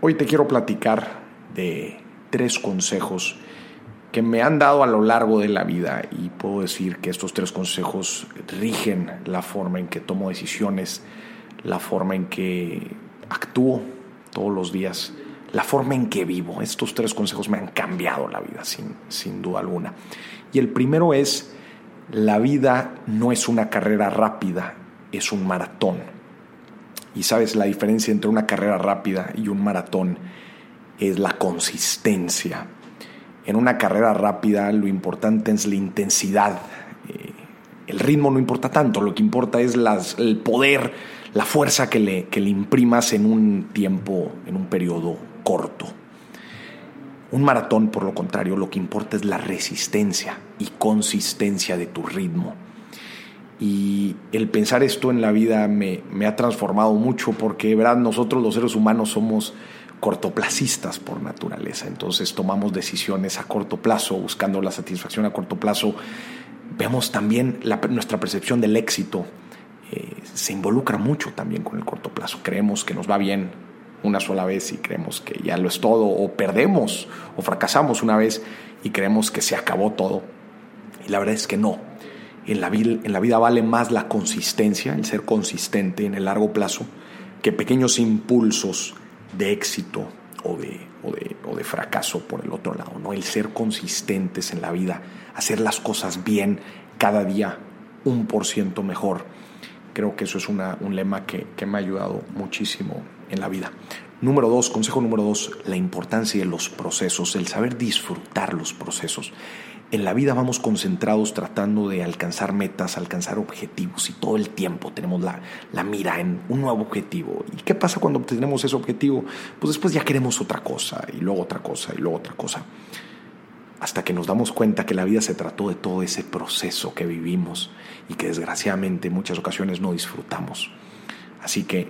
Hoy te quiero platicar de tres consejos que me han dado a lo largo de la vida y puedo decir que estos tres consejos rigen la forma en que tomo decisiones, la forma en que actúo todos los días, la forma en que vivo. Estos tres consejos me han cambiado la vida sin, sin duda alguna. Y el primero es, la vida no es una carrera rápida, es un maratón. Y sabes, la diferencia entre una carrera rápida y un maratón es la consistencia. En una carrera rápida lo importante es la intensidad. Eh, el ritmo no importa tanto, lo que importa es el poder, la fuerza que le, que le imprimas en un tiempo, en un periodo corto. Un maratón, por lo contrario, lo que importa es la resistencia y consistencia de tu ritmo. Y el pensar esto en la vida me, ha transformado mucho porque, ¿verdad? Nosotros los seres humanos somos cortoplacistas por naturaleza. Entonces tomamos decisiones a corto plazo, buscando la satisfacción a corto plazo. Vemos también nuestra percepción del éxito. Eh, se involucra mucho también con el corto plazo. Creemos que nos va bien una sola vez y creemos que ya lo es todo, o perdemos o fracasamos una vez y creemos que se acabó todo. Y la verdad es que no. En la, vida, en la vida vale más la consistencia, el ser consistente en el largo plazo, que pequeños impulsos de éxito o de, o de, fracaso por el otro lado. ¿no? El ser consistentes en la vida, hacer las cosas bien cada día un por ciento mejor. Creo que eso es una, un lema que, que me ha ayudado muchísimo en la vida. Número dos, consejo número dos, la importancia de los procesos, el saber disfrutar los procesos en la vida vamos concentrados tratando de alcanzar metas, alcanzar objetivos y todo el tiempo tenemos la, mira en un nuevo objetivo. ¿Y qué pasa cuando obtenemos ese objetivo? Pues después ya queremos otra cosa y luego otra cosa y luego otra cosa. Hasta que nos damos cuenta que la vida se trató de todo ese proceso que vivimos y que desgraciadamente en muchas ocasiones no disfrutamos. Así que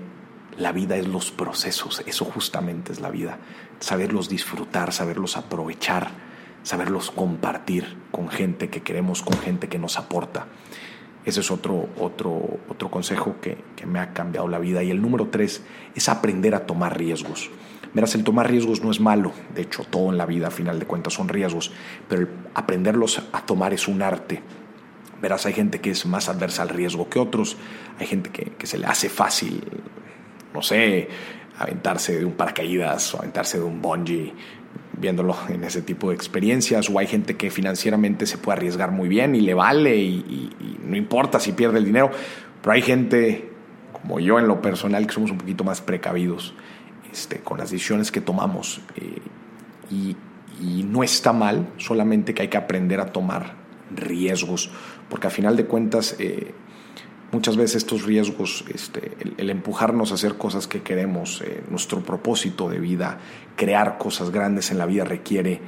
la vida es los procesos, eso justamente es la vida. Saberlos disfrutar, saberlos aprovechar saberlos compartir con gente que queremos, con gente que nos aporta. Ese es otro, otro, otro consejo que, me ha cambiado la vida. Y el número tres es aprender a tomar riesgos. Verás, el tomar riesgos no es malo, de hecho todo en la vida a final de cuentas son riesgos, pero aprenderlos a tomar es un arte. Verás, hay gente que es más adversa al riesgo que otros, hay gente que, que se le hace fácil, no sé, aventarse de un paracaídas o aventarse de un bungee, viéndolo en ese tipo de experiencias, o hay gente que financieramente se puede arriesgar muy bien y le vale y, no importa si pierde el dinero, pero hay gente como yo en lo personal que somos un poquito más precavidos este, con las decisiones que tomamos eh, y, no está mal, solamente que hay que aprender a tomar riesgos, porque a final de cuentas... Eh, muchas veces estos riesgos, este, el, empujarnos a hacer cosas que queremos, eh, nuestro propósito de vida, crear cosas grandes en la vida requiere,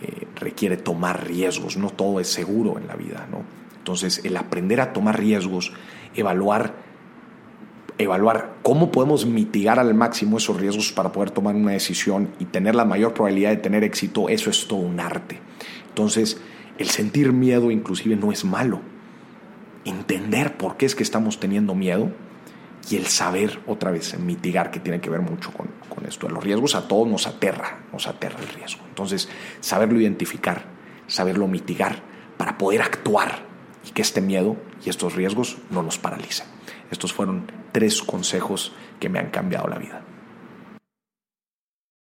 eh, requiere tomar riesgos, no todo es seguro en la vida, ¿no? Entonces, el aprender a tomar riesgos, evaluar, evaluar cómo podemos mitigar al máximo esos riesgos para poder tomar una decisión y tener la mayor probabilidad de tener éxito, eso es todo un arte. Entonces, el sentir miedo inclusive no es malo entender por qué es que estamos teniendo miedo y el saber otra vez mitigar, que tiene que ver mucho con, con esto los riesgos, a todos nos aterra, nos aterra el riesgo. Entonces, saberlo identificar, saberlo mitigar para poder actuar y que este miedo y estos riesgos no nos paralicen. Estos fueron tres consejos que me han cambiado la vida.